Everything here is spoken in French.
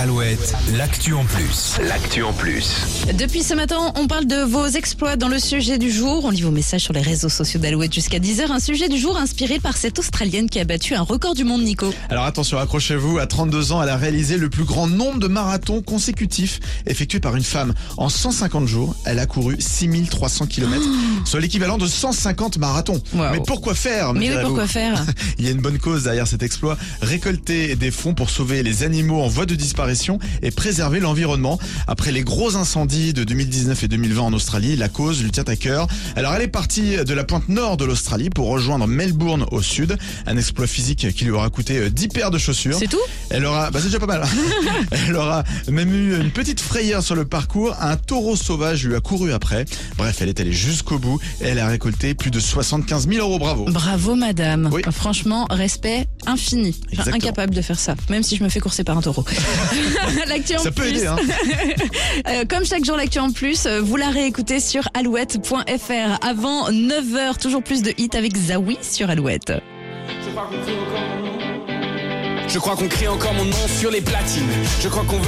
Alouette, l'actu en plus. L'actu en plus. Depuis ce matin, on parle de vos exploits dans le sujet du jour. On lit vos messages sur les réseaux sociaux d'Alouette jusqu'à 10h. Un sujet du jour inspiré par cette Australienne qui a battu un record du monde, Nico. Alors attention, accrochez-vous, à 32 ans, elle a réalisé le plus grand nombre de marathons consécutifs effectués par une femme. En 150 jours, elle a couru 6300 km, soit l'équivalent de 150 marathons. Wow. Mais pourquoi faire Mais oui, pourquoi faire? Il y a une bonne cause derrière cet exploit, récolter des fonds pour sauver les animaux en voie de disparition et préserver l'environnement. Après les gros incendies de 2019 et 2020 en Australie, la cause lui tient à cœur. Alors elle est partie de la pointe nord de l'Australie pour rejoindre Melbourne au sud, un exploit physique qui lui aura coûté euh, 10 paires de chaussures. C'est tout? Elle aura, bah c'est déjà pas mal. Elle aura même eu une petite frayeur sur le parcours. Un taureau sauvage lui a couru après. Bref, elle est allée jusqu'au bout et elle a récolté plus de 75 000 euros. Bravo. Bravo, madame. Oui. Franchement, respect infini. Enfin, incapable de faire ça, même si je me fais courser par un taureau. L'actu en Ça peut plus. aider, hein. Euh, comme chaque jour, l'actu en plus, euh, vous la réécoutez sur alouette.fr. Avant 9h, toujours plus de hits avec Zawi sur Alouette. Je crois qu'on crie encore mon nom sur les platines. Je crois qu'on veut